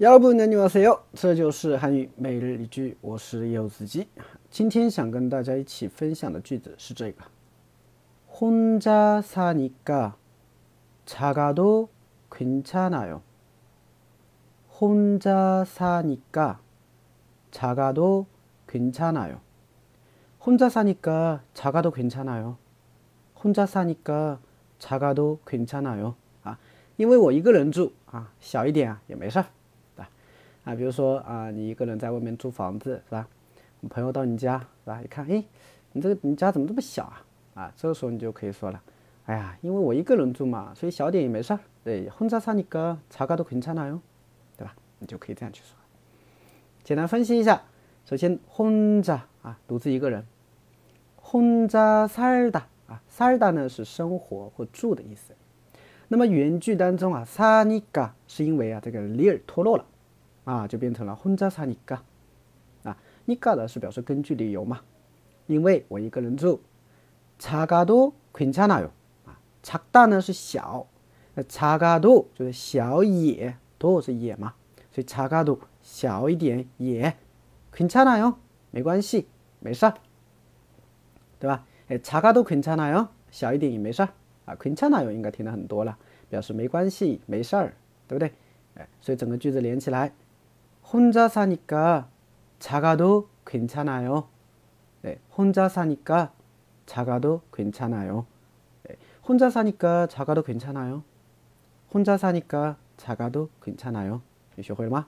여러분 안녕하세요. 这就是韩语每日一句，我是柚子鸡。今天想跟大家一起分享的句子是这个：혼자사니까작아도괜찮아 요。 혼자사니까작아도괜찮아 요。 혼자사니까작아도괜찮아 요。 혼자사니까작아도괜찮아 요。 啊，因为我一个人住啊，小一点啊也没事儿。 啊，比如说啊，你一个人在外面租房子是吧？我朋友到你家是吧？一看，哎，你这个你家怎么这么小啊？啊，这个时候你就可以说了，哎呀，因为我一个人住嘛，所以小点也没事儿。对，혼자사니까작아도괜찮아 요， 对吧？你就可以这样去说。简单分析一下，首先혼자啊，独自一个人。혼자살다啊，살다呢是生活或住的意思。那么原句当中啊，사니까是因为啊这个里尔脱落了。 啊，就变成了혼자사니 까， 啊，니까的是表示根据理由嘛，因为我一个人住。차가도괜찮아 요， 啊，차다呢是小，那차가도就是小也，도是也嘛，所以차가도小一点也，괜찮아 요， 没关系，没事儿，对吧？哎，차가도괜찮아 요， 小一点也没事儿，啊，괜찮아 요， 应该听得很多了，表示没关系，没事儿，对不对？哎，所以整个句子连起来。 혼자사니까작아도괜찮아 요。 네혼자사니까작아도괜찮아 요。 네혼자사니까작아도괜찮아 요。 혼자사니까작아도괜찮아 요。 你学会了吗？